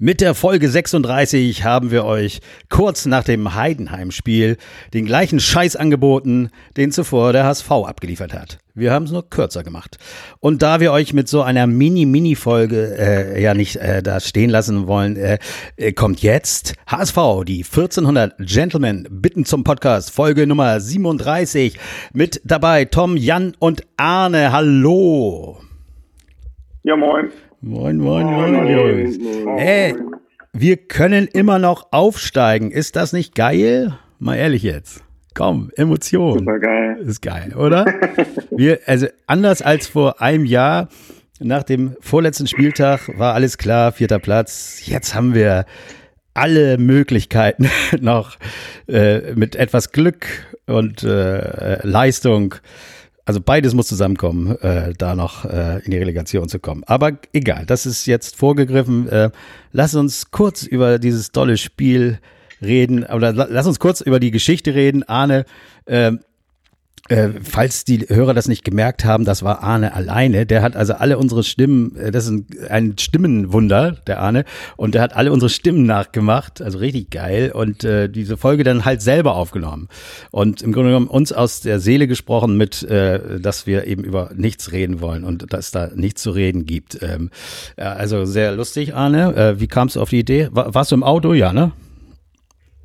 Mit der Folge 36 haben wir euch kurz nach dem Heidenheim-Spiel den gleichen Scheiß angeboten, den zuvor der HSV abgeliefert hat. Wir haben es nur kürzer gemacht. Und da wir euch mit so einer Mini-Mini-Folge äh, ja nicht äh, da stehen lassen wollen, äh, äh kommt jetzt HSV, die 1400 Gentlemen bitten zum Podcast, Folge Nummer 37. Mit dabei Tom, Jan und Arne. Hallo. Ja, moin. Moin, moin, moin, moin. moin. Hey, wir können immer noch aufsteigen. Ist das nicht geil? Mal ehrlich jetzt. Komm, Emotion. Super geil. Ist geil, oder? wir, also anders als vor einem Jahr, nach dem vorletzten Spieltag war alles klar, vierter Platz. Jetzt haben wir alle Möglichkeiten noch äh, mit etwas Glück und äh, Leistung also beides muss zusammenkommen, äh, da noch äh, in die Relegation zu kommen. Aber egal, das ist jetzt vorgegriffen. Äh, lass uns kurz über dieses tolle Spiel reden, oder lass uns kurz über die Geschichte reden. Arne, äh, falls die Hörer das nicht gemerkt haben, das war Arne alleine. Der hat also alle unsere Stimmen, äh, das ist ein, ein Stimmenwunder, der Arne, und der hat alle unsere Stimmen nachgemacht, also richtig geil, und äh, diese Folge dann halt selber aufgenommen. Und im Grunde genommen uns aus der Seele gesprochen mit, äh, dass wir eben über nichts reden wollen und dass da nichts zu reden gibt. Ähm, also sehr lustig, Arne. Äh, wie kamst du auf die Idee? War, warst du im Auto? Ja, ne?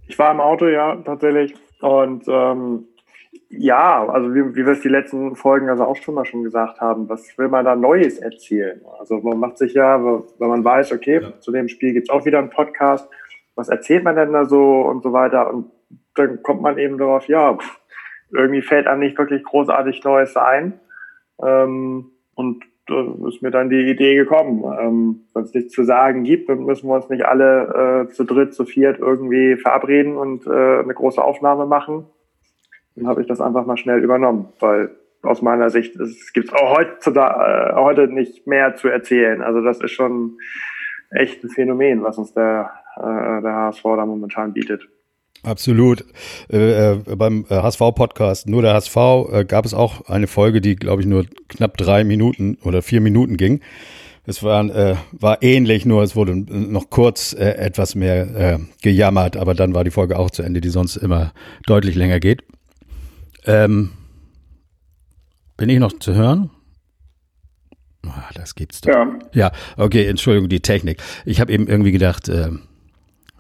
Ich war im Auto, ja, tatsächlich. Und ähm, ja, also wie, wie wir es die letzten Folgen also auch schon mal schon gesagt haben, was will man da Neues erzählen? Also man macht sich ja, wenn man weiß, okay, ja. zu dem Spiel gibt's auch wieder einen Podcast, was erzählt man denn da so und so weiter? Und dann kommt man eben darauf, ja, irgendwie fällt einem nicht wirklich großartig Neues ein. Ähm, und da ist mir dann die Idee gekommen. Ähm, Wenn es nichts zu sagen gibt, dann müssen wir uns nicht alle äh, zu dritt, zu viert irgendwie verabreden und äh, eine große Aufnahme machen habe ich das einfach mal schnell übernommen, weil aus meiner Sicht es gibt auch heutzutage, äh, heute nicht mehr zu erzählen. Also das ist schon echt ein Phänomen, was uns der, äh, der HSV da momentan bietet. Absolut. Äh, äh beim HSV-Podcast, nur der HSV, äh, gab es auch eine Folge, die, glaube ich, nur knapp drei Minuten oder vier Minuten ging. Es war, äh, war ähnlich, nur es wurde noch kurz etwas mehr gejammert, aber dann war die Folge auch zu Ende, die sonst immer deutlich länger geht. Ähm, bin ich noch zu hören? Ah, das gibt's doch. Ja. ja, okay, Entschuldigung, die Technik. Ich habe eben irgendwie gedacht, äh,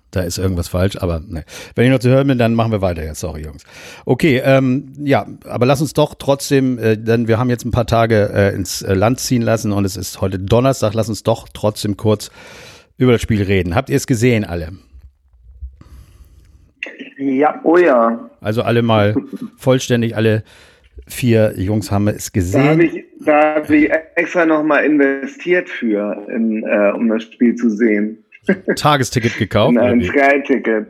da ist irgendwas falsch, aber ne. Wenn ich noch zu hören bin, dann machen wir weiter jetzt. Sorry, Jungs. Okay, ähm, ja, aber lass uns doch trotzdem, äh, denn wir haben jetzt ein paar Tage äh, ins äh, Land ziehen lassen und es ist heute Donnerstag, lass uns doch trotzdem kurz über das Spiel reden. Habt ihr es gesehen, alle? Ja, oh ja. Also alle mal vollständig, alle vier Jungs haben es gesehen. Da habe ich, da hab ich extra nochmal investiert für, in, äh, um das Spiel zu sehen. Tagesticket gekauft? ein Sky-Ticket.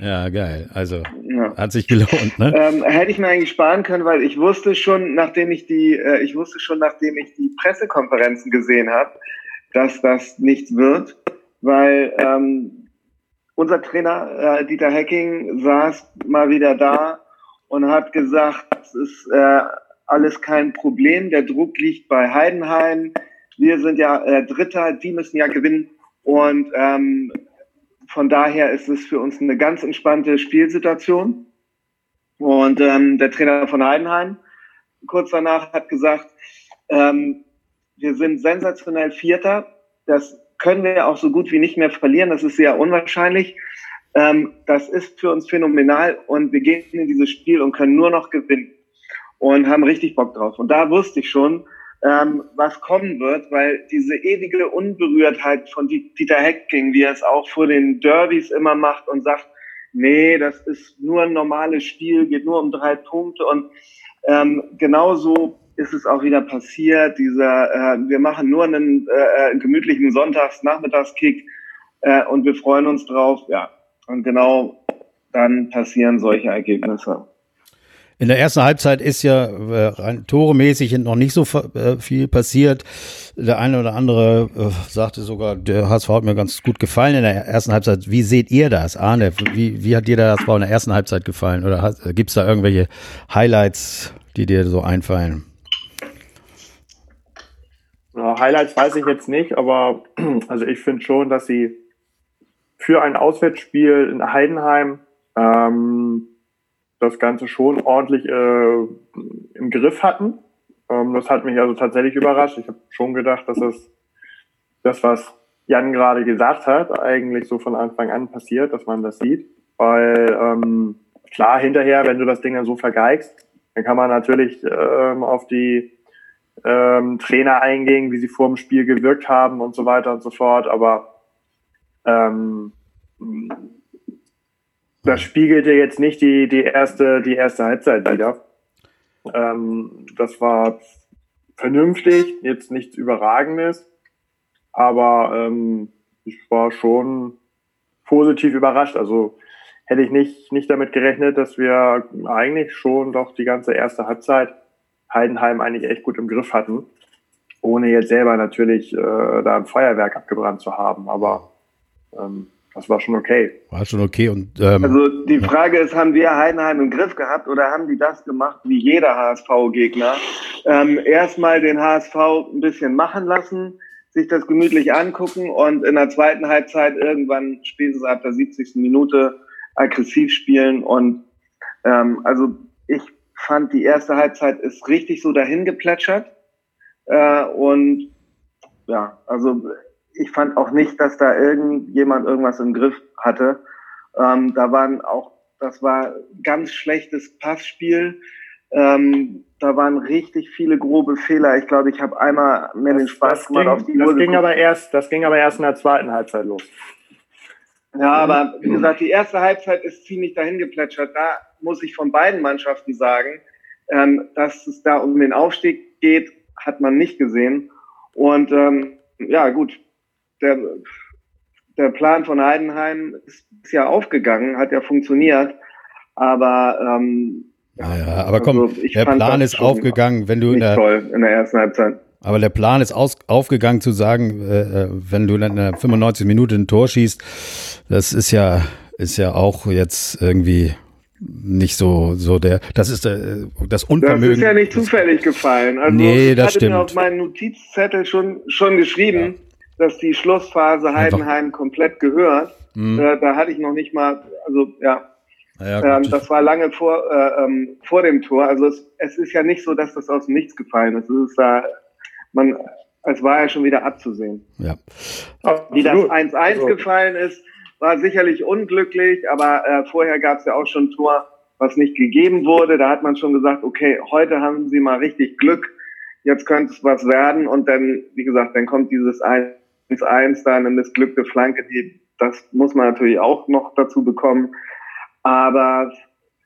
Ja, geil. Also ja. hat sich gelohnt, ne? Ähm, hätte ich mir eigentlich sparen können, weil ich wusste schon, nachdem ich die, äh, ich wusste schon, nachdem ich die Pressekonferenzen gesehen habe, dass das nichts wird, weil ähm, unser Trainer äh, Dieter Hecking saß mal wieder da und hat gesagt, es ist äh, alles kein Problem, der Druck liegt bei Heidenheim, wir sind ja äh, Dritter, die müssen ja gewinnen. Und ähm, von daher ist es für uns eine ganz entspannte Spielsituation. Und ähm, der Trainer von Heidenheim kurz danach hat gesagt, ähm, wir sind sensationell Vierter. Das können wir auch so gut wie nicht mehr verlieren. Das ist sehr unwahrscheinlich. Ähm, das ist für uns phänomenal und wir gehen in dieses Spiel und können nur noch gewinnen und haben richtig Bock drauf. Und da wusste ich schon, ähm, was kommen wird, weil diese ewige Unberührtheit von Dieter Hecking, wie er es auch vor den Derbys immer macht und sagt, nee, das ist nur ein normales Spiel, geht nur um drei Punkte und ähm, genauso ist es auch wieder passiert. Dieser, äh, wir machen nur einen äh, äh, gemütlichen Sonntags-Nachmittagskick äh, und wir freuen uns drauf. Ja, und genau dann passieren solche Ergebnisse. In der ersten Halbzeit ist ja äh, toremäßig noch nicht so äh, viel passiert. Der eine oder andere äh, sagte sogar, der HSV hat mir ganz gut gefallen in der ersten Halbzeit. Wie seht ihr das, Arne? Wie, wie hat dir der HSV in der ersten Halbzeit gefallen? Oder gibt es da irgendwelche Highlights, die dir so einfallen? Highlights weiß ich jetzt nicht, aber also ich finde schon, dass sie für ein Auswärtsspiel in Heidenheim ähm, das Ganze schon ordentlich äh, im Griff hatten. Ähm, das hat mich also tatsächlich überrascht. Ich habe schon gedacht, dass es das, was Jan gerade gesagt hat, eigentlich so von Anfang an passiert, dass man das sieht. Weil ähm, klar, hinterher, wenn du das Ding dann so vergeigst, dann kann man natürlich ähm, auf die ähm, Trainer eingehen, wie sie vor dem Spiel gewirkt haben und so weiter und so fort. Aber ähm, das spiegelte jetzt nicht die, die, erste, die erste Halbzeit wieder. Ähm, das war vernünftig, jetzt nichts Überragendes, aber ähm, ich war schon positiv überrascht. Also hätte ich nicht, nicht damit gerechnet, dass wir eigentlich schon doch die ganze erste Halbzeit Heidenheim eigentlich echt gut im Griff hatten, ohne jetzt selber natürlich äh, da ein Feuerwerk abgebrannt zu haben. Aber ähm, das war schon okay. War schon okay. Und, ähm, also die Frage ist, haben wir Heidenheim im Griff gehabt oder haben die das gemacht wie jeder HSV-Gegner? Ähm, erstmal den HSV ein bisschen machen lassen, sich das gemütlich angucken und in der zweiten Halbzeit irgendwann spätestens ab der 70. Minute aggressiv spielen. Und ähm, also ich fand, die erste Halbzeit ist richtig so dahin geplätschert. Äh, und ja, also ich fand auch nicht, dass da irgendjemand irgendwas im Griff hatte. Ähm, da waren auch, das war ganz schlechtes Passspiel. Ähm, da waren richtig viele grobe Fehler. Ich glaube, ich habe einmal mir den Spaß gemacht ging, auf die das Uhr. Ging aber erst, das ging aber erst in der zweiten Halbzeit los. Ja, aber wie gesagt, die erste Halbzeit ist ziemlich dahin geplätschert. Da muss ich von beiden Mannschaften sagen, ähm, dass es da um den Aufstieg geht, hat man nicht gesehen. Und ähm, ja, gut, der, der Plan von Heidenheim ist, ist ja aufgegangen, hat ja funktioniert, aber ähm, ja, aber komm, also der Plan ist aufgegangen, wenn du in der, toll in der ersten Halbzeit. Aber der Plan ist aus, aufgegangen zu sagen, äh, äh wenn du in der 95 Minute ein Tor schießt, das ist ja, ist ja auch jetzt irgendwie nicht so, so der, das ist äh, das Unvermögen. Das ist ja nicht zufällig gefallen. Also nee, das ich hatte mir auf meinen Notizzettel schon, schon geschrieben, ja dass die Schlussphase Heidenheim komplett gehört. Mhm. Äh, da hatte ich noch nicht mal, also ja, ja ähm, das war lange vor, äh, ähm, vor dem Tor. Also es, es, ist ja nicht so, dass das aus dem Nichts gefallen ist. Es ist da, man, es war ja schon wieder abzusehen. Ja. Wie das 1-1 also. gefallen ist, war sicherlich unglücklich, aber äh, vorher gab es ja auch schon ein Tor, was nicht gegeben wurde. Da hat man schon gesagt, okay, heute haben sie mal richtig Glück, jetzt könnte es was werden und dann, wie gesagt, dann kommt dieses 1 1-1 da eine missglückte Flanke, die, das muss man natürlich auch noch dazu bekommen. Aber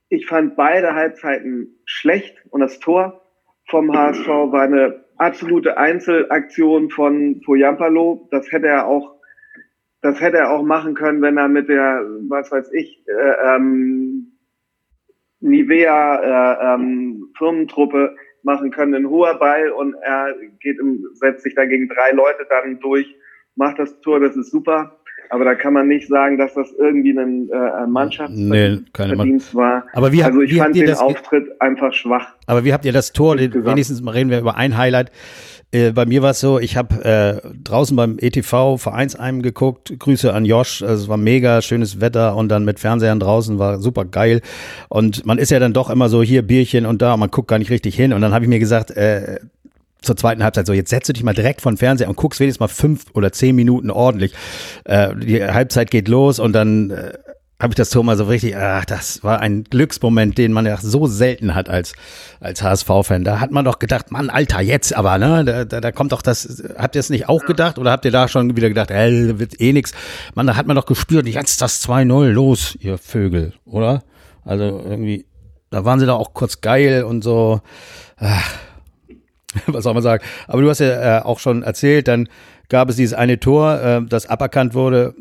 ich fand beide Halbzeiten schlecht und das Tor vom HSV war eine absolute Einzelaktion von Poyampalo. Das hätte er auch, das hätte er auch machen können, wenn er mit der, was weiß ich, äh, ähm, Nivea äh, ähm, Firmentruppe machen können, ein hoher Ball und er geht im, setzt sich da gegen drei Leute dann durch macht das Tor, das ist super. Aber da kann man nicht sagen, dass das irgendwie ein äh, Mannschaftsverdienst nee, war. Aber wie, also ich wie fand den Auftritt einfach schwach. Aber wie habt ihr das Tor? Wenigstens mal reden wir über ein Highlight. Äh, bei mir war es so, ich habe äh, draußen beim ETV Vereinsheim geguckt. Grüße an Josh. Also es war mega schönes Wetter und dann mit Fernsehern draußen war super geil. Und man ist ja dann doch immer so hier Bierchen und da und man guckt gar nicht richtig hin. Und dann habe ich mir gesagt, äh, zur zweiten Halbzeit so, jetzt setzt du dich mal direkt von Fernseher und guckst wenigstens mal fünf oder zehn Minuten ordentlich. Äh, die Halbzeit geht los und dann äh, habe ich das Tor mal so richtig, ach, das war ein Glücksmoment, den man ja so selten hat als, als HSV-Fan. Da hat man doch gedacht, Mann, Alter, jetzt aber, ne? Da, da, da kommt doch das, habt ihr es nicht auch gedacht oder habt ihr da schon wieder gedacht, ey, wird eh nix? Man, da hat man doch gespürt, jetzt das 2-0, los, ihr Vögel, oder? Also irgendwie, da waren sie doch auch kurz geil und so. Ach was soll man sagen? Aber du hast ja äh, auch schon erzählt, dann gab es dieses eine Tor, äh, das aberkannt wurde.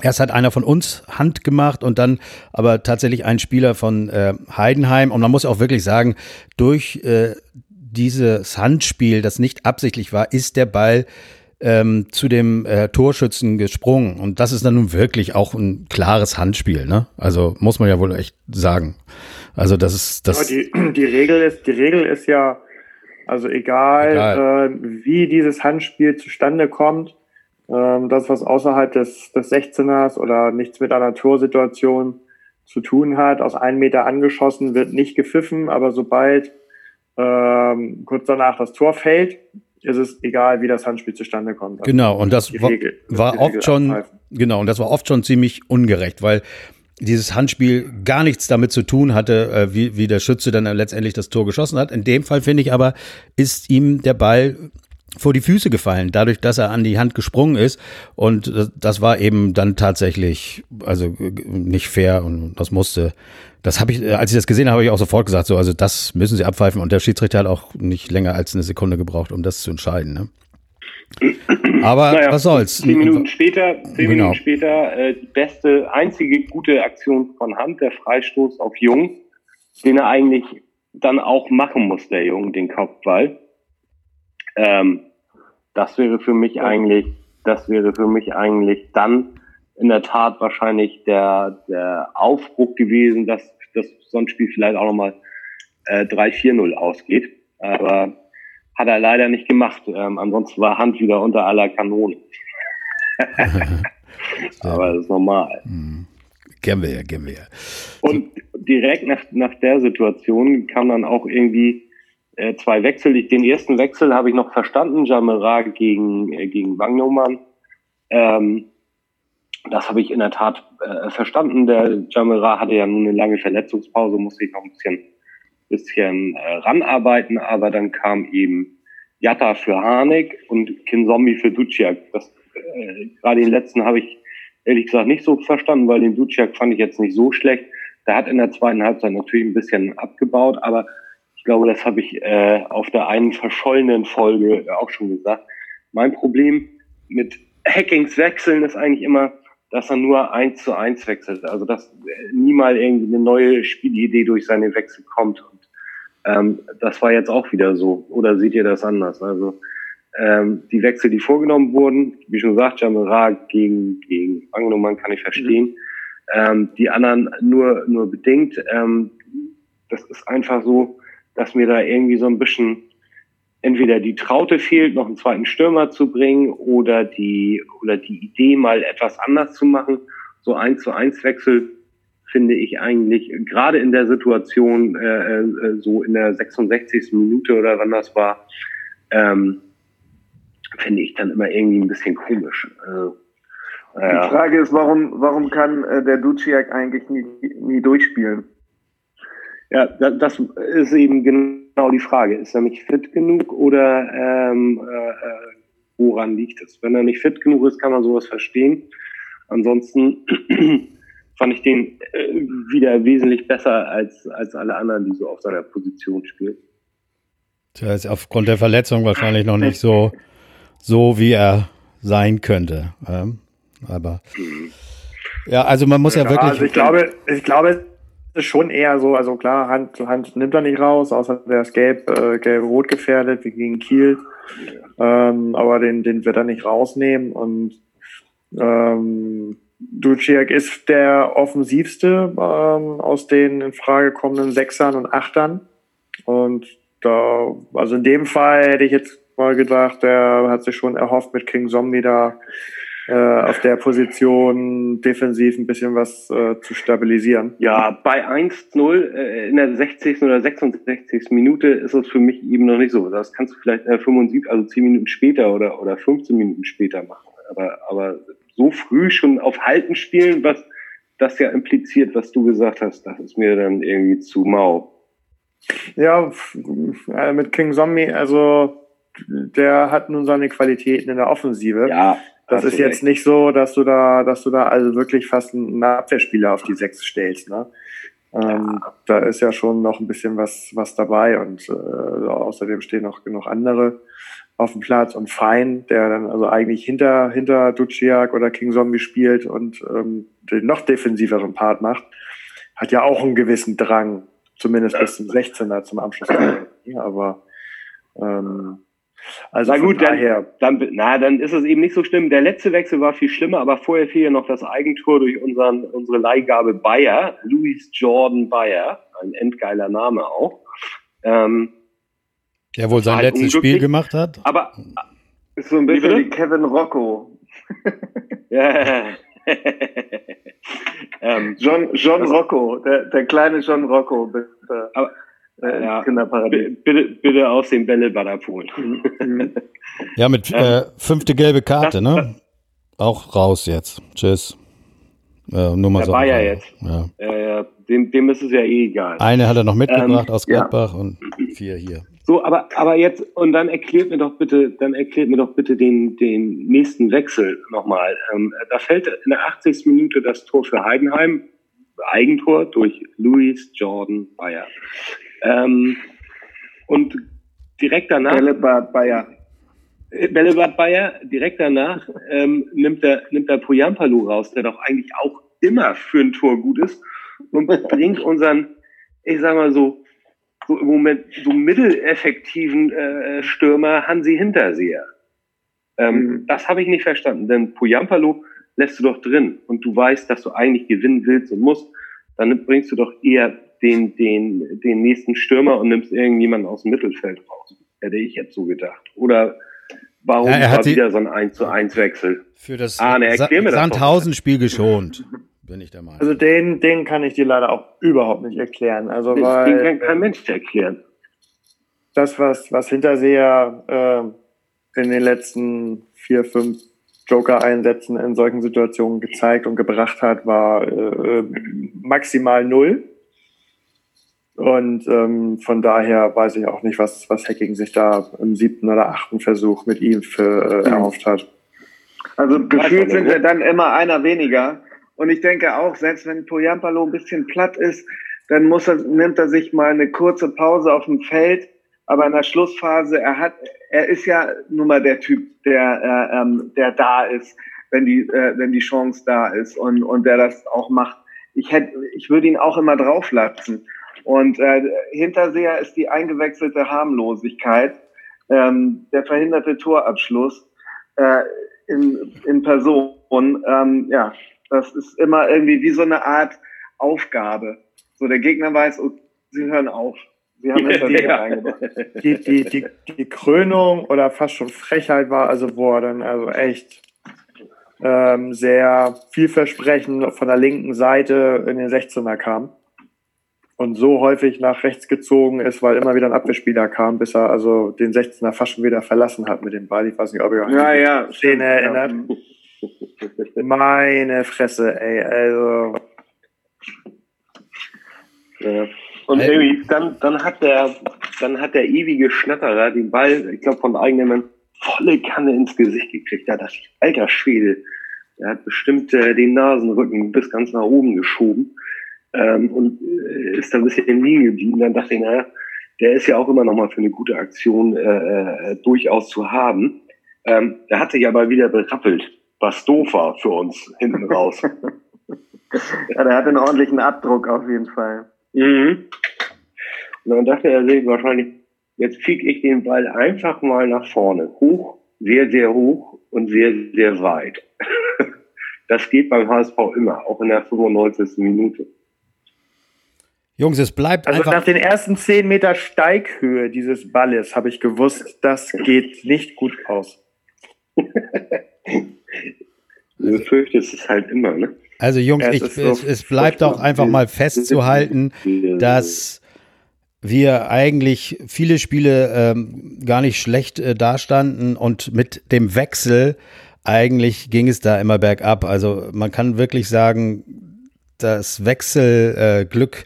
Erst hat einer von uns Hand gemacht und dann aber tatsächlich ein Spieler von äh, Heidenheim. Und man muss auch wirklich sagen, durch äh, dieses Handspiel, das nicht absichtlich war, ist der Ball ähm, zu dem äh, Torschützen gesprungen. Und das ist dann nun wirklich auch ein klares Handspiel. Ne? Also muss man ja wohl echt sagen. Also das ist das. Ja, die, die Regel ist, die Regel ist ja also egal, egal. Äh, wie dieses Handspiel zustande kommt, Ähm, das, was außerhalb des, des 16ers oder nichts mit einer Torsituation zu tun hat, aus einem Meter angeschossen, wird nicht gepfiffen, aber sobald ähm, kurz danach das Tor fällt, ist es egal, wie das Handspiel zustande kommt. Also genau, und das war, Regel, war oft schon, genau, und das war oft schon ziemlich ungerecht, weil dieses Handspiel gar nichts damit zu tun hatte, äh, wie, wie der Schütze dann letztendlich das Tor geschossen hat. In dem Fall finde ich aber, ist ihm der Ball vor die Füße gefallen, dadurch, dass er an die Hand gesprungen ist. Und das war eben dann tatsächlich, also nicht fair und das musste. Das habe ich, als ich das gesehen habe, habe ich auch sofort gesagt, so, also das müssen sie abpfeifen. Und der Schiedsrichter hat auch nicht länger als eine Sekunde gebraucht, um das zu entscheiden. Ne? Aber naja, was soll's? Zehn Minuten später, zehn genau. Minuten später, äh, die beste, einzige gute Aktion von Hand, der Freistoß auf Jung, den er eigentlich dann auch machen muss, der Jung, den Kopfball. Ähm, das wäre für mich eigentlich, das wäre für mich eigentlich dann in der Tat wahrscheinlich der, der Aufbruch gewesen, dass das sonst Spiel vielleicht auch nochmal äh, 3-4-0 ausgeht. Aber hat er leider nicht gemacht. Ähm, ansonsten war Hand wieder unter aller Kanone. Aber das ist normal. Mhm. Kennen wir ja, kennen wir ja. Und direkt nach, nach der Situation kam dann auch irgendwie äh, zwei Wechsel. Den ersten Wechsel habe ich noch verstanden, Jamera gegen, äh, gegen Wagnumann. Ähm, das habe ich in der Tat äh, verstanden. Der Jamera hatte ja nun eine lange Verletzungspause, musste ich noch ein bisschen, bisschen äh, ranarbeiten, aber dann kam eben Jatta für Harnik und Kinzombie für Duciak. Das, äh, gerade den letzten habe ich ehrlich gesagt nicht so verstanden, weil den Duciak fand ich jetzt nicht so schlecht. Der hat in der zweiten Halbzeit natürlich ein bisschen abgebaut, aber ich glaube, das habe ich äh, auf der einen verschollenen Folge auch schon gesagt. Mein Problem mit Hackings wechseln ist eigentlich immer, dass er nur eins zu eins wechselt. Also dass nie mal irgendwie eine neue Spielidee durch seine Wechsel kommt. Und ähm, das war jetzt auch wieder so. Oder seht ihr das anders? Also ähm, die Wechsel, die vorgenommen wurden, wie schon gesagt, Jamera gegen, gegen Angenommen kann ich verstehen. Mhm. Ähm, die anderen nur, nur bedingt. Ähm, das ist einfach so, dass mir da irgendwie so ein bisschen entweder die Traute fehlt, noch einen zweiten Stürmer zu bringen oder die, oder die Idee mal etwas anders zu machen. So eins zu eins Wechsel finde ich eigentlich gerade in der Situation, äh, äh, so in der 66. Minute oder wann das war, ähm, finde ich dann immer irgendwie ein bisschen komisch. Also, äh, die Frage ist, warum, warum kann äh, der Duciak eigentlich nie, nie durchspielen? Ja, das ist eben genau die Frage. Ist er nicht fit genug oder ähm, äh, äh, woran liegt es? Wenn er nicht fit genug ist, kann man sowas verstehen. Ansonsten fand ich den äh, wieder wesentlich besser als, als alle anderen, die so auf seiner Position spielen. Tja, ist aufgrund der Verletzung wahrscheinlich noch nicht so, so wie er sein könnte. Ähm, aber ja, also man muss ja, ja wirklich. Also ich glaube, ich glaube, ist schon eher so, also klar, Hand, Hand nimmt er nicht raus, außer der ist gelb, äh, gelb-rot gefährdet, wie gegen Kiel. Ähm, aber den, den wird er nicht rausnehmen und ähm, Duciak ist der offensivste ähm, aus den in Frage kommenden Sechsern und Achtern. Und da, also in dem Fall hätte ich jetzt mal gedacht, der hat sich schon erhofft, mit King Zombie da äh, auf der Position defensiv ein bisschen was äh, zu stabilisieren. Ja, bei 1-0 äh, in der 60. oder 66. Minute ist es für mich eben noch nicht so. Das kannst du vielleicht äh, 75, also 10 Minuten später oder, oder 15 Minuten später machen. Aber, aber so früh schon auf Halten spielen, was das ja impliziert, was du gesagt hast, das ist mir dann irgendwie zu mau. Ja, äh, mit King Zombie, also der hat nun seine Qualitäten in der Offensive. Ja, das ist jetzt recht. nicht so, dass du da, dass du da also wirklich fast einen Abwehrspieler auf die Sechs stellst. Ne? Ähm, ja. Da ist ja schon noch ein bisschen was, was dabei und äh, außerdem stehen noch genug andere auf dem Platz und Fein, der dann also eigentlich hinter, hinter Duciak oder King Zombie spielt und ähm, den noch defensiveren Part macht, hat ja auch einen gewissen Drang, zumindest bis zum 16er zum Abschluss. Aber ähm, also na gut, dann, dann, na, dann ist es eben nicht so schlimm. Der letzte Wechsel war viel schlimmer, aber vorher fiel ja noch das Eigentor durch unseren, unsere Leihgabe Bayer, Louis Jordan Bayer, ein endgeiler Name auch. Ähm, der wohl sein letztes Spiel gemacht hat. Aber ist so ein bisschen wie Kevin Rocco ja. ähm, John, John Rocco, der, der kleine John Rocco. Bitte. Aber, äh, ja, bitte, bitte aus dem Bällebad abholen. ja, mit äh, fünfte gelbe Karte, das, ne? Auch raus jetzt. Tschüss. Äh, nur mal der so. War ja jetzt. Ja. Äh, dem, dem ist es ja eh egal. Eine hat er noch mitgebracht ähm, aus Gladbach ja. und vier hier. So, aber, aber jetzt, und dann erklärt mir doch bitte, dann erklärt mir doch bitte den, den nächsten Wechsel nochmal. Ähm, da fällt in der 80. Minute das Tor für Heidenheim, Eigentor durch Luis Jordan Bayer. Ähm, und direkt danach. Bällebad Bayer. Äh, Bällebad Bayer, direkt danach ähm, nimmt er, nimmt er Poyampalu raus, der doch eigentlich auch immer für ein Tor gut ist und bringt unseren, ich sag mal so, so im Moment so mitteleffektiven äh, Stürmer Hansi Hinterseher. Ähm, mhm. Das habe ich nicht verstanden, denn Poyampalo lässt du doch drin und du weißt, dass du eigentlich gewinnen willst und musst, dann bringst du doch eher den, den, den nächsten Stürmer und nimmst irgendjemanden aus dem Mittelfeld raus. Hätte ich jetzt so gedacht. Oder warum ja, war wieder so ein 1 zu 1 Wechsel? Für das ah, ne, Sandhausen-Spiel geschont bin ich der Meinung. Also den, den kann ich dir leider auch überhaupt nicht erklären. Also den, weil, den kann kein Mensch erklären. Das, was, was Hinterseher äh, in den letzten vier, fünf Joker-Einsätzen in solchen Situationen gezeigt und gebracht hat, war äh, maximal null. Und ähm, von daher weiß ich auch nicht, was, was Hacking sich da im siebten oder achten Versuch mit ihm für, äh, erhofft hat. Also gefühlt sind wir dann immer einer weniger. Und ich denke auch, selbst wenn Poyampalo ein bisschen platt ist, dann muss er, nimmt er sich mal eine kurze Pause auf dem Feld. Aber in der Schlussphase, er hat, er ist ja nun mal der Typ, der, äh, ähm, der da ist, wenn die, äh, wenn die Chance da ist und, und der das auch macht. Ich hätte, ich würde ihn auch immer drauflatzen. Und äh, Hinterseher ist die eingewechselte Harmlosigkeit, ähm, der verhinderte Torabschluss äh, in, in Person. Ähm, ja, das ist immer irgendwie wie so eine Art Aufgabe. So der Gegner weiß, oh, sie hören auf. Sie haben das ja. reingebracht. Die, die, die, die Krönung oder fast schon Frechheit war also, wo er dann also echt ähm, sehr vielversprechend von der linken Seite in den 16er kam und so häufig nach rechts gezogen ist, weil immer wieder ein Abwehrspieler kam, bis er also den 16er fast schon wieder verlassen hat mit dem Ball. Ich weiß nicht, ob ihr euch ja, ja, Szene erinnert. Ja. Meine Fresse, ey, also. Ja. Und irgendwie, dann, dann hat der, dann hat der ewige Schnatterer den Ball, ich glaube, von eigenem volle Kanne ins Gesicht gekriegt. Da dachte ich, alter Schwede, der hat bestimmt äh, den Nasenrücken bis ganz nach oben geschoben ähm, und äh, ist da ein bisschen liegen geblieben. Dann dachte ich, naja, der ist ja auch immer noch mal für eine gute Aktion äh, äh, durchaus zu haben. Ähm, der hat sich aber wieder berappelt was doof war für uns hinten raus. ja, der hat einen ordentlichen Abdruck auf jeden Fall. Mhm. Und dann dachte er sich wahrscheinlich, jetzt fick ich den Ball einfach mal nach vorne. Hoch, sehr, sehr hoch und sehr, sehr weit. Das geht beim HSV immer, auch in der 95. Minute. Jungs, es bleibt also einfach. Nach den ersten 10 Meter Steighöhe dieses Balles habe ich gewusst, das geht nicht gut aus. Du fürchtest es halt immer, ne? Also Jungs, ich, es, es, bleibt auch einfach mal festzuhalten, dass wir eigentlich viele Spiele ähm, gar nicht schlecht äh, dastanden und mit dem Wechsel eigentlich ging es da immer bergab. Also man kann wirklich sagen, das Wechselglück äh,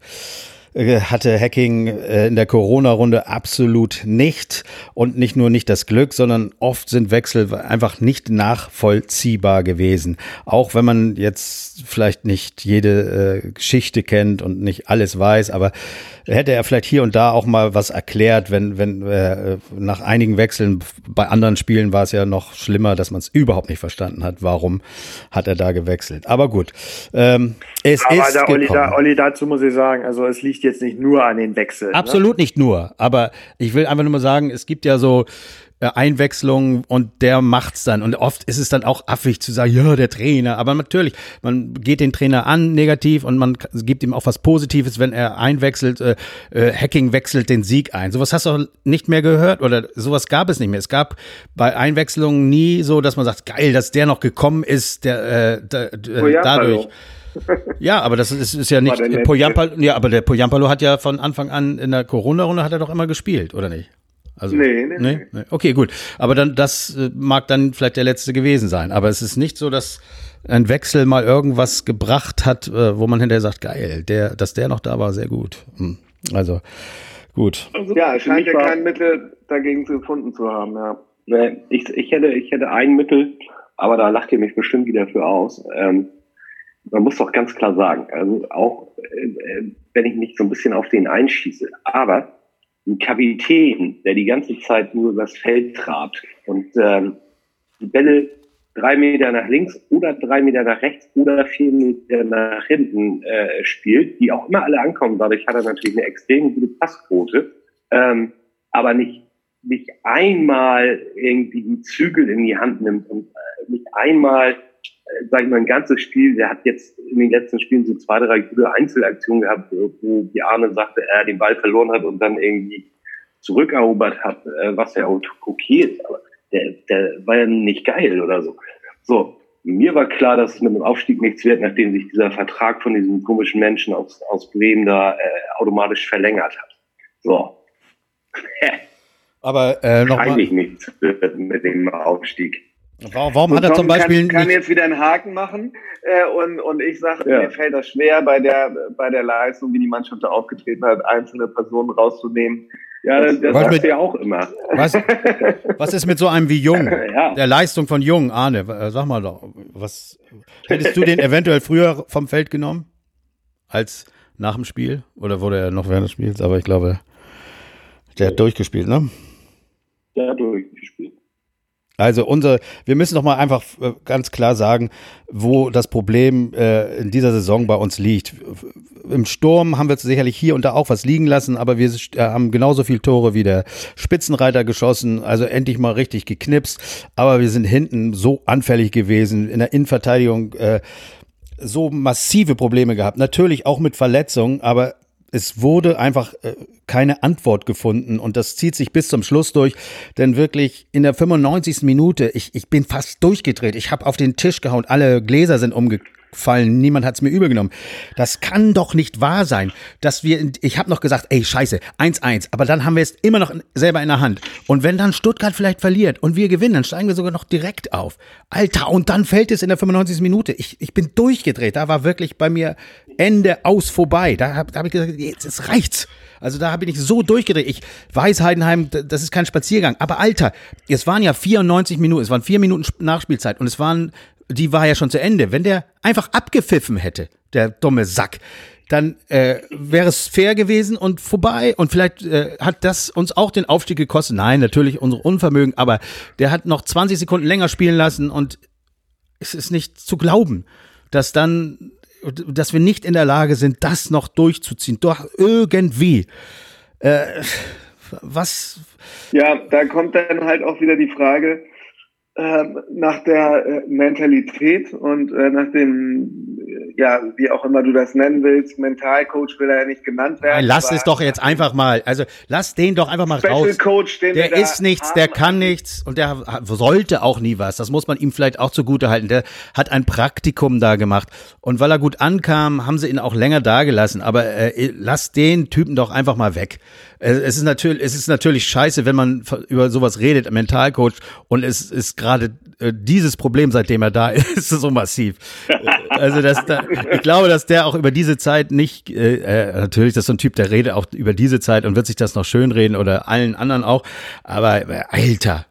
hatte Hacking äh, in der Corona-Runde absolut nicht. Und nicht nur nicht das Glück, sondern oft sind Wechsel einfach nicht nachvollziehbar gewesen. Auch wenn man jetzt vielleicht nicht jede äh, Geschichte kennt und nicht alles weiß, aber hätte er vielleicht hier und da auch mal was erklärt, wenn, wenn äh, nach einigen Wechseln, bei anderen Spielen war es ja noch schlimmer, dass man es überhaupt nicht verstanden hat, warum hat er da gewechselt. Aber gut, ähm, es aber ist da, Olli, da, Olli, dazu muss ich sagen, also es liegt jetzt nicht nur an den Wechseln. Ne? Absolut ne? nicht nur, aber ich will einfach nur mal sagen, es gibt ja so äh, Einwechslung und der macht's dann. Und oft ist es dann auch affig zu sagen, ja, der Trainer. Aber natürlich, man geht den Trainer an negativ und man gibt ihm auch was Positives, wenn er einwechselt. Äh, äh, Hacking wechselt den Sieg ein. Sowas hast du auch nicht mehr gehört oder sowas gab es nicht mehr. Es gab bei Einwechslungen nie so, dass man sagt, geil, dass der noch gekommen ist, der, äh, der, äh, dadurch. Ja, aber das ist, ist ja nicht. Poyampalo, ja, aber der Poyampalo hat ja von Anfang an in der Corona-Runde hat er doch immer gespielt, oder nicht? Also, nee, nee, nee, nee. Okay, gut. Aber dann, das äh, mag dann vielleicht der letzte gewesen sein. Aber es ist nicht so, dass ein Wechsel mal irgendwas gebracht hat, äh, wo man hinterher sagt, geil, der, dass der noch da war, sehr gut. Hm. Also, gut. Also, ja, es scheint ja kein Mittel dagegen gefunden zu haben, ja. Ich, ich, hätte, ich hätte ein Mittel, aber da lacht ihr mich bestimmt wieder für aus. Ähm, man muss doch ganz klar sagen, also auch äh, wenn ich mich so ein bisschen auf den einschieße, aber ein Kapitän, der die ganze Zeit nur übers Feld trabt und ähm, die Bälle drei Meter nach links oder drei Meter nach rechts oder vier Meter nach hinten äh, spielt, die auch immer alle ankommen. Dadurch hat er natürlich eine extrem gute Passquote, ähm, aber nicht nicht einmal irgendwie die Zügel in die Hand nimmt und äh, nicht einmal äh, sag ich mal, ein ganzes Spiel, der hat jetzt in den letzten Spielen so zwei, drei gute Einzelaktionen gehabt, wo die Arne sagte, er den Ball verloren hat und dann irgendwie zurückerobert hat, äh, was ja auch okay ist, aber der, der war ja nicht geil oder so. So, mir war klar, dass es mit dem Aufstieg nichts wird, nachdem sich dieser Vertrag von diesem komischen Menschen aus, aus Bremen da äh, automatisch verlängert hat. So. Aber äh, noch Eigentlich nichts mit dem Aufstieg. Warum, warum hat er zum Beispiel kann, kann jetzt wieder einen Haken machen äh, und, und ich sage, ja. mir fällt das schwer, bei der, bei der Leistung, wie die Mannschaft da aufgetreten hat, einzelne Personen rauszunehmen. Ja, das, das sagst du ja auch immer. Was, was ist mit so einem wie Jung? ja. Der Leistung von Jung, Arne, äh, sag mal doch, was hättest du den eventuell früher vom Feld genommen? Als nach dem Spiel? Oder wurde er noch während des Spiels? Aber ich glaube, der hat durchgespielt, ne? Der hat durchgespielt. Also unser, wir müssen doch mal einfach äh, ganz klar sagen, wo das Problem äh, in dieser Saison bei uns liegt. Im Sturm haben wir sicherlich hier und da auch was liegen lassen, aber wir äh, haben genauso viel Tore wie der Spitzenreiter geschossen, also endlich mal richtig geknipst. Aber wir sind hinten so anfällig gewesen, in der Innenverteidigung äh, so massive Probleme gehabt. Natürlich auch mit Verletzungen, aber es wurde einfach äh, keine Antwort gefunden und das zieht sich bis zum Schluss durch, denn wirklich in der 95. Minute, ich, ich bin fast durchgedreht, ich habe auf den Tisch gehauen, alle Gläser sind umgekehrt fallen. Niemand hat es mir übel genommen. Das kann doch nicht wahr sein, dass wir, ich habe noch gesagt, ey, scheiße, 1-1, aber dann haben wir es immer noch selber in der Hand. Und wenn dann Stuttgart vielleicht verliert und wir gewinnen, dann steigen wir sogar noch direkt auf. Alter, und dann fällt es in der 95. Minute. Ich, ich bin durchgedreht. Da war wirklich bei mir Ende aus vorbei. Da habe hab ich gesagt, jetzt, jetzt reicht's. Also da bin ich so durchgedreht. Ich weiß Heidenheim, das ist kein Spaziergang. Aber Alter, es waren ja 94 Minuten, es waren vier Minuten Nachspielzeit und es waren die war ja schon zu Ende. Wenn der einfach abgepfiffen hätte, der dumme Sack, dann äh, wäre es fair gewesen und vorbei. Und vielleicht äh, hat das uns auch den Aufstieg gekostet. Nein, natürlich unsere Unvermögen, aber der hat noch 20 Sekunden länger spielen lassen und es ist nicht zu glauben, dass dann, dass wir nicht in der Lage sind, das noch durchzuziehen. Doch irgendwie. Äh, was? Ja, da kommt dann halt auch wieder die Frage, nach der äh, Mentalität und äh, nach dem, äh, ja, wie auch immer du das nennen willst, Mentalcoach will er ja nicht genannt werden. Nein, lass es doch jetzt einfach mal. Also lass den doch einfach mal Special raus. Coach, den der ist nichts, der kann nichts und der sollte auch nie was. Das muss man ihm vielleicht auch zugute halten. Der hat ein Praktikum da gemacht und weil er gut ankam, haben sie ihn auch länger dagelassen. Aber äh, lass den Typen doch einfach mal weg. Es ist natürlich, es ist natürlich scheiße, wenn man über sowas redet, Mentalcoach, und es ist gerade äh, dieses Problem, seitdem er da ist, so massiv. also das, da, ich glaube, dass der auch über diese Zeit nicht, äh, äh, natürlich, das ist so ein Typ, der redet auch über diese Zeit und wird sich das noch schönreden oder allen anderen auch. Aber äh, Alter,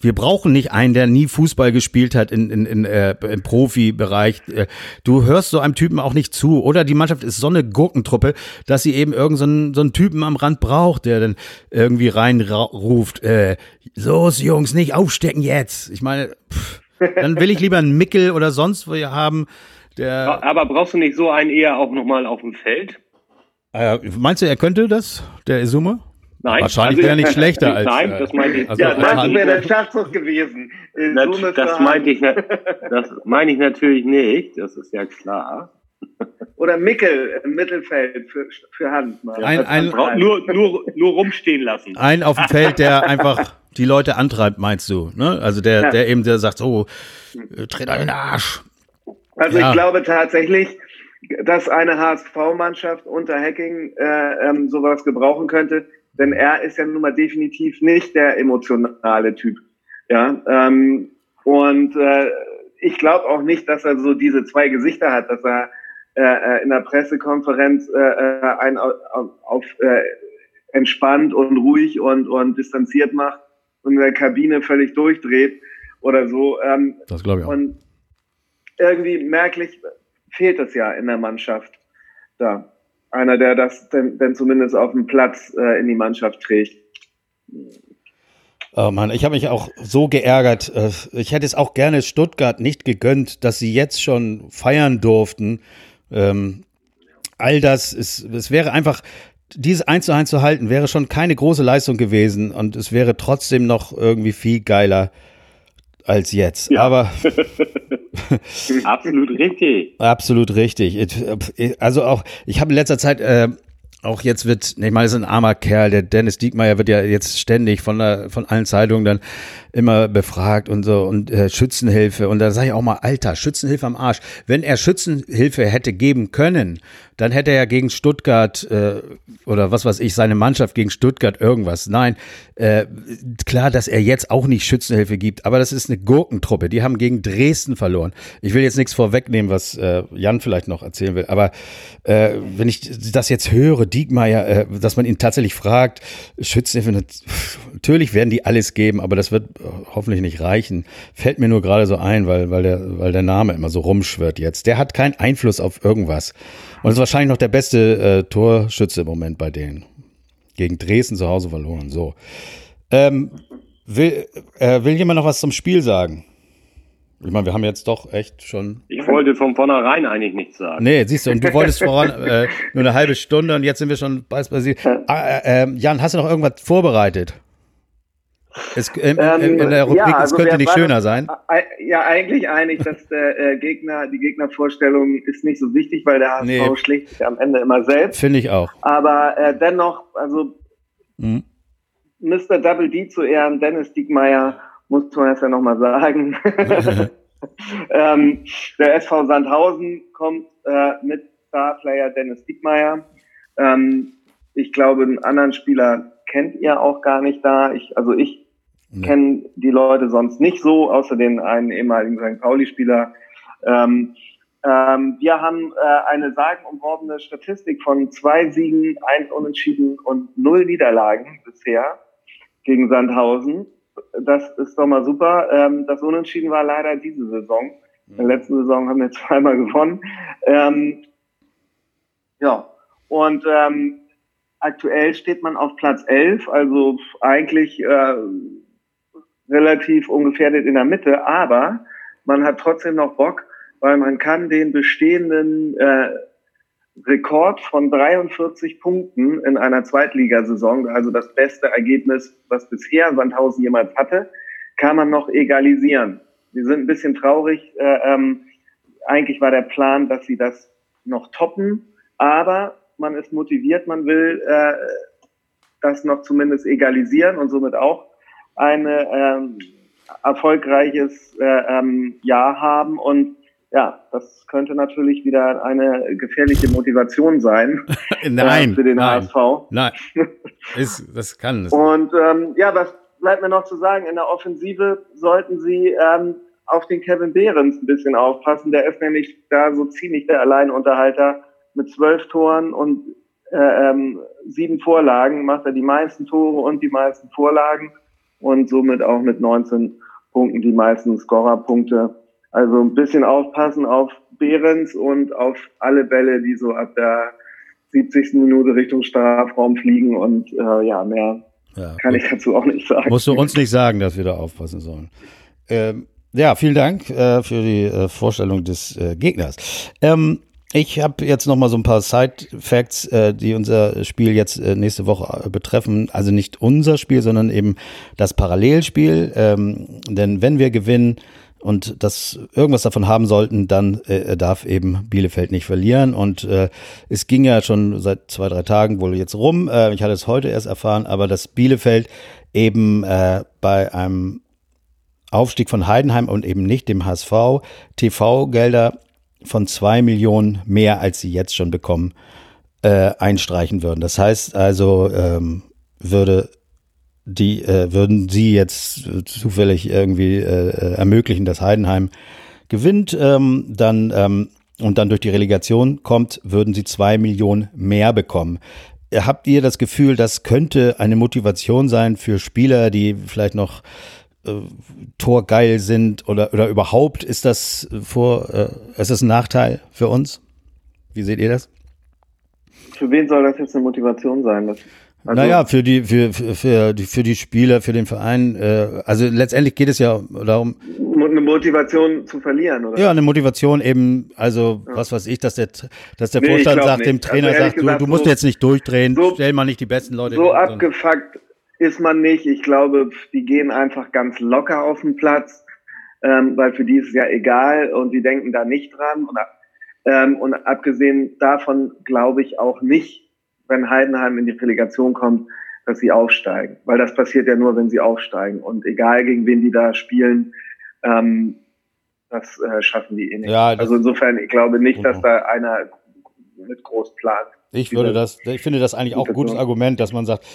wir brauchen nicht einen, der nie Fußball gespielt hat in, in, in, äh, im Profibereich. Äh, du hörst so einem Typen auch nicht zu. Oder die Mannschaft ist so eine Gurkentruppe, dass sie eben irgendeinen so, so einen Typen am Rand braucht, der dann irgendwie reinruft, äh, so Jungs, nicht aufstecken jetzt. Ich meine, pff, dann will ich lieber einen Mickel oder sonst wo ihr haben. Der Aber brauchst du nicht so einen eher auch nochmal auf dem Feld? Äh, meinst du, er könnte das, der Isume? Nein, Wahrscheinlich also, wäre nicht schlechter als. Nein, das meinte ich. Also ja, das wäre der Schachzug gewesen. Das, das meinte ich, das meine ich natürlich nicht. Das ist ja klar. Oder Mickel im Mittelfeld für, für Hand. Mal. Ein, ein, nur, nur, nur rumstehen lassen. Ein auf dem Feld, der einfach die Leute antreibt, meinst du? Ne? Also der, ja. der eben der sagt, oh, tritt einen Arsch. Also ja. ich glaube tatsächlich, dass eine HSV-Mannschaft unter Hacking äh, ähm, sowas gebrauchen könnte, denn er ist ja nun mal definitiv nicht der emotionale Typ. Ja, ähm, und äh, ich glaube auch nicht, dass er so diese zwei Gesichter hat, dass er äh, äh in der Pressekonferenz äh, äh, ein auf, auf äh, entspannt und ruhig und, und distanziert macht und in der Kabine völlig durchdreht oder so. Ähm, das glaube ich auch. Und irgendwie merklich fehlt es ja in der Mannschaft da. Einer, der das denn, zumindest auf dem Platz äh, in die Mannschaft trägt. Oh Mann, ich habe mich auch so geärgert. Äh, ich hätte es auch gerne Stuttgart nicht gegönnt, dass sie jetzt schon feiern durften. Ähm, all das ist, es wäre einfach, dieses 1 zu 1 zu halten, wäre schon keine große Leistung gewesen und es wäre trotzdem noch irgendwie viel geiler als jetzt. Ja. Aber absolut richtig. Absolut richtig. Also auch, ich habe in letzter Zeit äh, auch jetzt wird, ich meine, das ist ein armer Kerl, der Dennis Diekmeyer wird ja jetzt ständig von, der, von allen Zeitungen dann immer befragt und so und äh, Schützenhilfe und da sage ich auch mal, Alter, Schützenhilfe am Arsch. Wenn er Schützenhilfe hätte geben können, dann hätte er ja gegen Stuttgart äh, oder was weiß ich, seine Mannschaft gegen Stuttgart irgendwas. Nein, äh, klar, dass er jetzt auch nicht Schützenhilfe gibt, aber das ist eine Gurkentruppe. Die haben gegen Dresden verloren. Ich will jetzt nichts vorwegnehmen, was äh, Jan vielleicht noch erzählen will, aber äh, wenn ich das jetzt höre, Diekmeyer, äh, dass man ihn tatsächlich fragt, Schützenhilfe, natürlich werden die alles geben, aber das wird hoffentlich nicht reichen. Fällt mir nur gerade so ein, weil, weil, der, weil der Name immer so rumschwirrt jetzt. Der hat keinen Einfluss auf irgendwas. Und ist wahrscheinlich noch der beste äh, Torschütze im Moment bei denen. Gegen Dresden zu Hause verloren. So. Ähm, will, äh, will jemand noch was zum Spiel sagen? Ich meine, wir haben jetzt doch echt schon. Ich wollte von vornherein eigentlich nichts sagen. Nee, siehst du, und du wolltest voran äh, nur eine halbe Stunde und jetzt sind wir schon bei. Ah, äh, äh, Jan, hast du noch irgendwas vorbereitet? Es, in, ähm, in, der Rubrik, ja, also es könnte nicht schöner sein. Ja, eigentlich einig, dass der äh, Gegner, die Gegnervorstellung ist nicht so wichtig, weil der HSV nee. schlägt sich am Ende immer selbst. Finde ich auch. Aber äh, dennoch, also mhm. Mr. Double D zu Ehren, Dennis Diekmeyer, muss man jetzt ja nochmal sagen. ähm, der SV Sandhausen kommt äh, mit Starplayer Dennis Diekmeyer. Ähm, ich glaube, einen anderen Spieler kennt ihr auch gar nicht da. Ich, also ich nee. kenne die Leute sonst nicht so, außer den einen ehemaligen St. Pauli-Spieler. Ähm, ähm, wir haben äh, eine sagenumworbene Statistik von zwei Siegen, ein Unentschieden und null Niederlagen bisher gegen Sandhausen. Das ist doch mal super. Ähm, das Unentschieden war leider diese Saison. In der letzten Saison haben wir zweimal gewonnen. Ähm, ja, und ähm, Aktuell steht man auf Platz 11, also eigentlich äh, relativ ungefährdet in der Mitte, aber man hat trotzdem noch Bock, weil man kann den bestehenden äh, Rekord von 43 Punkten in einer Zweitligasaison, also das beste Ergebnis, was bisher Sandhausen jemals hatte, kann man noch egalisieren. Wir sind ein bisschen traurig. Äh, ähm, eigentlich war der Plan, dass sie das noch toppen, aber man ist motiviert, man will äh, das noch zumindest egalisieren und somit auch ein ähm, erfolgreiches äh, ähm, Jahr haben. Und ja, das könnte natürlich wieder eine gefährliche Motivation sein nein, äh, für den nein, HSV. Nein, ist, das kann es. Und ähm, ja, was bleibt mir noch zu sagen? In der Offensive sollten sie ähm, auf den Kevin Behrens ein bisschen aufpassen. Der ist nämlich da so ziemlich der Alleinunterhalter mit zwölf Toren und äh, ähm, sieben Vorlagen macht er die meisten Tore und die meisten Vorlagen und somit auch mit 19 Punkten die meisten Scorerpunkte. Also ein bisschen aufpassen auf Behrens und auf alle Bälle, die so ab der 70. Minute Richtung Strafraum fliegen und äh, ja, mehr ja, kann gut. ich dazu auch nicht sagen. Musst du uns nicht sagen, dass wir da aufpassen sollen. Ähm, ja, vielen Dank äh, für die äh, Vorstellung des äh, Gegners. Ähm, Ich habe jetzt noch mal so ein paar Side-Facts, äh, die unser Spiel jetzt äh, nächste Woche äh, betreffen. Also nicht unser Spiel, sondern eben das Parallelspiel. Ähm, denn wenn wir gewinnen und das irgendwas davon haben sollten, dann äh, darf eben Bielefeld nicht verlieren. Und äh, es ging ja schon seit zwei, drei Tagen wohl jetzt rum. Äh, ich hatte es heute erst erfahren, aber dass Bielefeld eben äh, bei einem Aufstieg von Heidenheim und eben nicht dem HSV TV-Gelder von zwei Millionen mehr, als sie jetzt schon bekommen, äh, einstreichen würden. Das heißt also, ähm, würde die äh, würden sie jetzt zufällig irgendwie äh, ermöglichen, dass Heidenheim gewinnt, ähm, dann ähm, und dann durch die Relegation kommt, würden sie zwei Millionen mehr bekommen. Habt ihr das Gefühl, das könnte eine Motivation sein für Spieler, die vielleicht noch äh, torgeil sind oder, oder überhaupt ist das vor, äh, ist das ein Nachteil für uns? Wie seht ihr das? Für wen soll das jetzt eine Motivation sein? Das, also naja, für die, für, für, für, die, für die Spieler, für den Verein. Äh, also letztendlich geht es ja darum. Eine Motivation zu verlieren, oder? Ja, eine Motivation eben, also ja. was weiß ich, dass der, dass der nee, Vorstand sagt, nicht. dem Trainer also sagt, gesagt, du, du musst so, jetzt nicht durchdrehen, so, stell mal nicht die besten Leute. So abgefuckt ist man nicht. Ich glaube, die gehen einfach ganz locker auf den Platz, ähm, weil für die ist es ja egal und die denken da nicht dran. Und, ähm, und abgesehen davon glaube ich auch nicht, wenn Heidenheim in die Relegation kommt, dass sie aufsteigen. Weil das passiert ja nur, wenn sie aufsteigen. Und egal gegen wen die da spielen, ähm, das äh, schaffen die eh nicht. Ja, also insofern, ich glaube nicht, dass da einer mit groß plant. Ich würde das, ich finde das eigentlich auch ein gutes Argument, dass man sagt,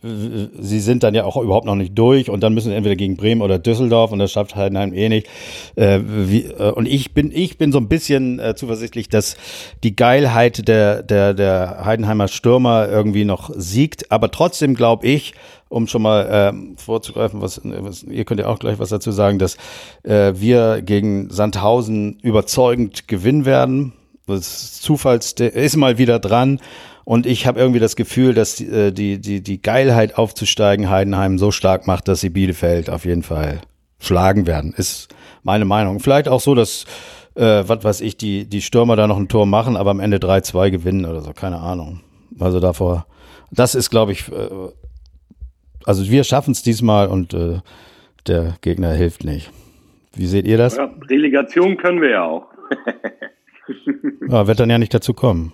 sie sind dann ja auch überhaupt noch nicht durch und dann müssen sie entweder gegen Bremen oder Düsseldorf und das schafft Heidenheim eh nicht. Äh, äh, und ich bin, ich bin so ein bisschen äh, zuversichtlich, dass die Geilheit der, der, der Heidenheimer Stürmer irgendwie noch siegt. Aber trotzdem glaube ich, um schon mal äh, vorzugreifen, was, was ihr könnt ja auch gleich was dazu sagen, dass äh, wir gegen Sandhausen überzeugend gewinnen werden das Zufalls ist mal wieder dran. Und ich habe irgendwie das Gefühl, dass die, äh, die, die, die Geilheit aufzusteigen Heidenheim so stark macht, dass sie Bielefeld auf jeden Fall schlagen werden. Ist meine Meinung. Vielleicht auch so, dass, äh, was weiß ich, die, die Stürmer da noch ein Tor machen, aber am Ende 3-2 gewinnen oder so. Keine Ahnung. Also davor, das ist, glaube ich, äh, also wir schaffen es diesmal und äh, der Gegner hilft nicht. Wie seht ihr das? Ja, Relegation können wir ja auch. Ja, wird dann ja nicht dazu kommen,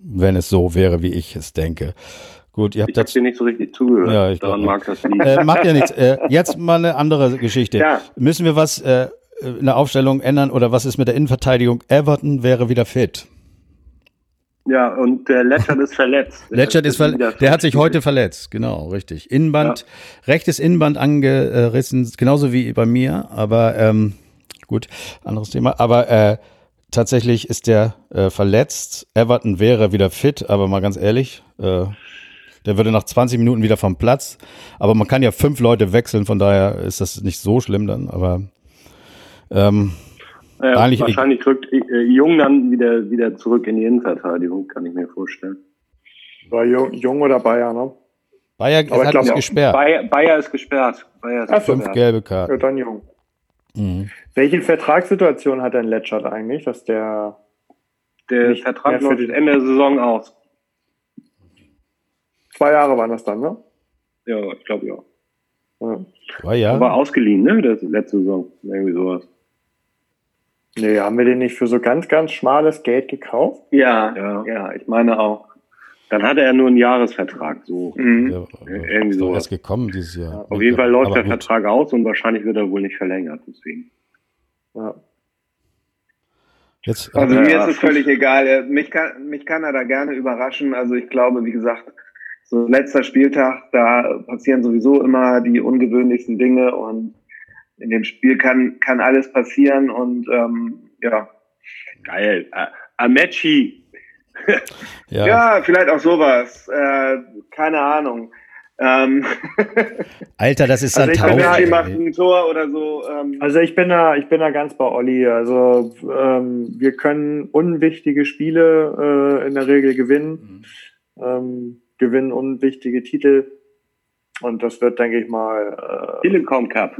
wenn es so wäre, wie ich es denke. Gut, ihr habt ich habe dir nicht so richtig zugehört. Ja, ich Daran mag das liegen. Äh, macht ja nichts. Äh, jetzt mal eine andere Geschichte. Ja. Müssen wir was äh, in der Aufstellung ändern oder was ist mit der Innenverteidigung? Everton wäre wieder fit. Ja, und der Letchert ist verletzt. Letchert ist verletzt. Der hat sich heute verletzt, genau, richtig. Innenband, ja. rechtes Innenband angerissen, genauso wie bei mir, aber ähm, gut, anderes Thema. Aber äh, tatsächlich ist der äh, verletzt. Everton wäre wieder fit, aber mal ganz ehrlich, äh, der würde nach 20 Minuten wieder vom Platz. Aber man kann ja fünf Leute wechseln, von daher ist das nicht so schlimm dann. Aber ähm, ja, eigentlich wahrscheinlich rückt äh, Jung dann wieder, wieder zurück in die Innenverteidigung, kann ich mir vorstellen. War Jung, Jung oder Bayer, ne? Bayer Aber hat glaub, ist gesperrt. Bayer, Bayer ist gesperrt. Bayer ist Ach, gesperrt. Fünf gelbe Karten. Ja, dann Jung. Mhm. Welche Vertragssituation hat denn Letschert eigentlich, dass der der Vertrag läuft Ende der Saison aus. Zwei Jahre waren das dann, ne? Ja, ich glaube ja. ja. Zwei Jahre? Aber ausgeliehen, ne? Das letzte Saison. Irgendwie sowas. Nee, haben wir den nicht für so ganz, ganz schmales Geld gekauft? Ja, ja, ja, ich meine auch. Dann hatte er nur einen Jahresvertrag, so. Mhm. Ja, irgendwie so. ist gekommen dieses Jahr. Ja, auf jeden Fall läuft der gut. Vertrag aus und wahrscheinlich wird er wohl nicht verlängert, deswegen. Ja. Jetzt, also mir ist es völlig egal. Mich kann, mich kann er da gerne überraschen. Also ich glaube, wie gesagt, so letzter Spieltag, da passieren sowieso immer die ungewöhnlichsten Dinge und in dem Spiel kann, kann alles passieren und ähm, ja. Geil. Amechi ja. ja, vielleicht auch sowas. Äh, keine Ahnung. Ähm Alter, das ist also ein Tausch. macht ein Tor oder so. Ähm also ich bin da, ich bin da ganz bei Olli. Also ähm, wir können unwichtige Spiele äh, in der Regel gewinnen, mhm. ähm, gewinnen unwichtige Titel und das wird, denke ich mal. Äh, Telekom Cup.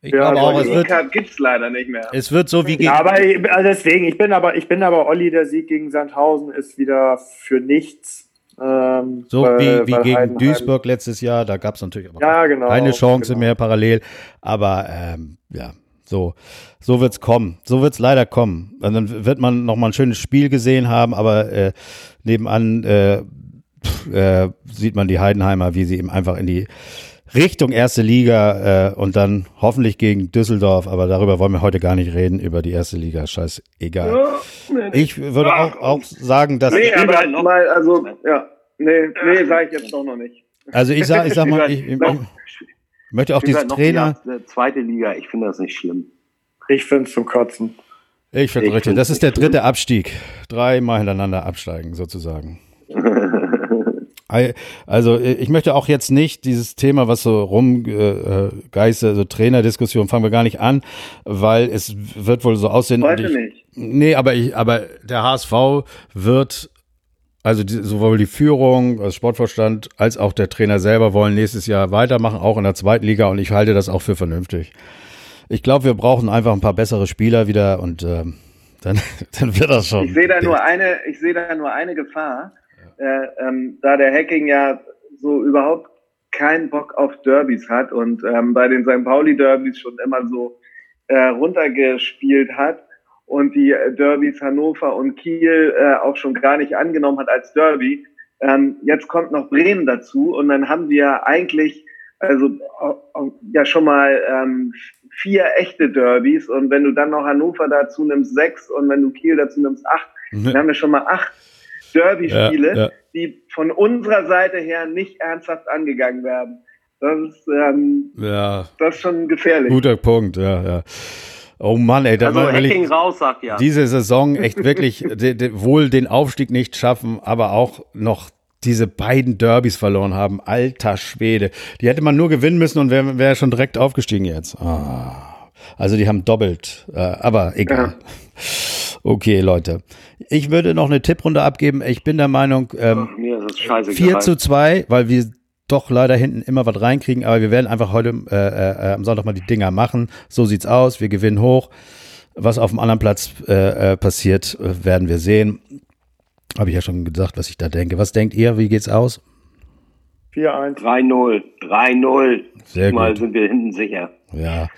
Ich ja, glaube auch, es wird, gibt's leider nicht mehr. Es wird so wie gegen. Ja, aber ich, also deswegen, ich bin aber, ich bin aber Olli, der Sieg gegen Sandhausen ist wieder für nichts. Ähm, so weil, wie, wie gegen Heidenheim. Duisburg letztes Jahr, da gab es natürlich aber ja, genau, keine Chance genau. mehr parallel. Aber ähm, ja, so, so wird's kommen. So wird's leider kommen. Und dann wird man noch mal ein schönes Spiel gesehen haben, aber äh, nebenan äh, äh, sieht man die Heidenheimer, wie sie eben einfach in die Richtung erste Liga äh, und dann hoffentlich gegen Düsseldorf, aber darüber wollen wir heute gar nicht reden, über die erste Liga, scheiß egal. Ja, nee, ich würde auch, auch sagen, dass... Nee, aber mal, also, ja, nee, nee, sage ich jetzt doch noch nicht. Also ich sag, ich sag mal, ich, ich, ich möchte auch diesen Trainer... Die zweite Liga, ich finde das nicht schlimm. Ich finde es zum Kotzen. Ich finde richtig. Das ist der dritte Abstieg. Dreimal hintereinander absteigen, sozusagen. Also ich möchte auch jetzt nicht dieses Thema, was so rumgeiste, äh, also Trainerdiskussion, fangen wir gar nicht an, weil es wird wohl so aussehen. Heute ich, nicht. Nee, aber ich, aber der HSV wird also die, sowohl die Führung, das Sportvorstand, als auch der Trainer selber wollen nächstes Jahr weitermachen, auch in der zweiten Liga und ich halte das auch für vernünftig. Ich glaube, wir brauchen einfach ein paar bessere Spieler wieder und äh, dann, dann wird das schon. Ich sehe da nur eine, ich sehe da nur eine Gefahr äh, ähm, da der Hacking ja so überhaupt keinen Bock auf Derbys hat und ähm, bei den St. Pauli Derbys schon immer so äh, runtergespielt hat und die Derbys Hannover und Kiel äh, auch schon gar nicht angenommen hat als Derby. Ähm, jetzt kommt noch Bremen dazu und dann haben wir eigentlich also äh, ja schon mal ähm, vier echte Derbys und wenn du dann noch Hannover dazu nimmst sechs und wenn du Kiel dazu nimmst acht, mhm. dann haben wir schon mal acht Derby-Spiele, ja, ja. die von unserer Seite her nicht ernsthaft angegangen werden. Das ist, ähm, ja. das ist schon gefährlich. Guter Punkt, ja, ja. Oh Mann, ey, da also Hacking raus, sagt ja. Diese Saison echt wirklich de, de, wohl den Aufstieg nicht schaffen, aber auch noch diese beiden Derbys verloren haben. Alter Schwede. Die hätte man nur gewinnen müssen und wäre wär schon direkt aufgestiegen jetzt. Ah. Also die haben doppelt, äh, aber egal. Ja. Okay, Leute. Ich würde noch eine Tipprunde abgeben. Ich bin der Meinung, ähm, Ach, 4 zu 2, weil wir doch leider hinten immer was reinkriegen, aber wir werden einfach heute äh, äh, am Sonntag mal die Dinger machen. So sieht's aus. Wir gewinnen hoch. Was auf dem anderen Platz äh, äh passiert, werden wir sehen. Habe ich ja schon gesagt, was ich da denke. Was denkt ihr? Wie geht's aus? 4-1. 3-0. 3-0. Sehr Mal gut. sind wir hinten sicher. Ja.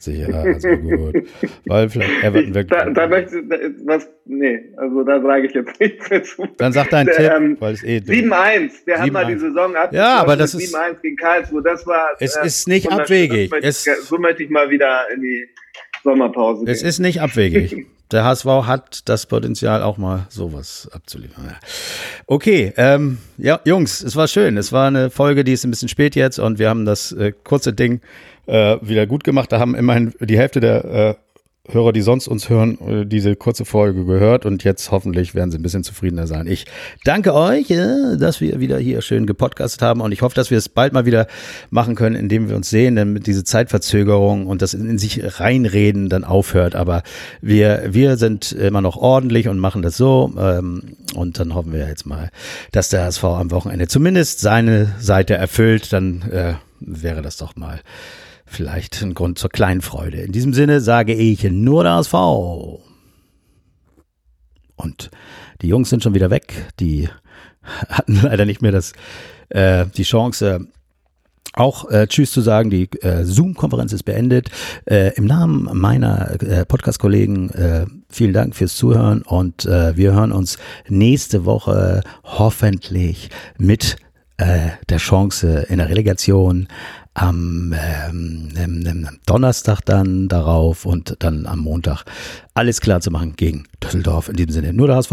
Sicher, also gut. Weil vielleicht Everton weg. Da, da möchte was, nee, also da sage ich jetzt nichts dazu. Dann sag deinen Tipp, ähm, weil es eh 7-1, wir haben mal die Saison ab. Ja, aber das ist 7-1 gegen Karlsruhe, das war. Es äh, ist nicht abwegig. Es, so möchte ich mal wieder in die Sommerpause gehen. Es ist nicht abwegig. Der HSV hat das Potenzial, auch mal sowas abzuliefern. Okay, ähm, ja, Jungs, es war schön. Es war eine Folge, die ist ein bisschen spät jetzt und wir haben das äh, kurze Ding äh, wieder gut gemacht. Da haben immerhin die Hälfte der äh, Hörer, die sonst uns hören, äh, diese kurze Folge gehört und jetzt hoffentlich werden sie ein bisschen zufriedener sein. Ich danke euch, äh, dass wir wieder hier schön gepodcastet haben und ich hoffe, dass wir es bald mal wieder machen können, indem wir uns sehen, damit diese Zeitverzögerung und das in sich reinreden dann aufhört. Aber wir, wir sind immer noch ordentlich und machen das so ähm, und dann hoffen wir jetzt mal, dass der HSV am Wochenende zumindest seine Seite erfüllt. Dann äh, wäre das doch mal vielleicht ein Grund zur kleinen Freude. In diesem Sinne sage ich nur das V. Und die Jungs sind schon wieder weg. Die hatten leider nicht mehr das, äh, die Chance, auch äh, Tschüss zu sagen. Die äh, Zoom-Konferenz ist beendet. Äh, Im Namen meiner äh, Podcast-Kollegen äh, vielen Dank fürs Zuhören und äh, wir hören uns nächste Woche hoffentlich mit äh, der Chance in der Relegation am ähm, ähm, Donnerstag dann darauf und dann am Montag alles klar zu machen gegen Düsseldorf. In diesem Sinne nur der HSV.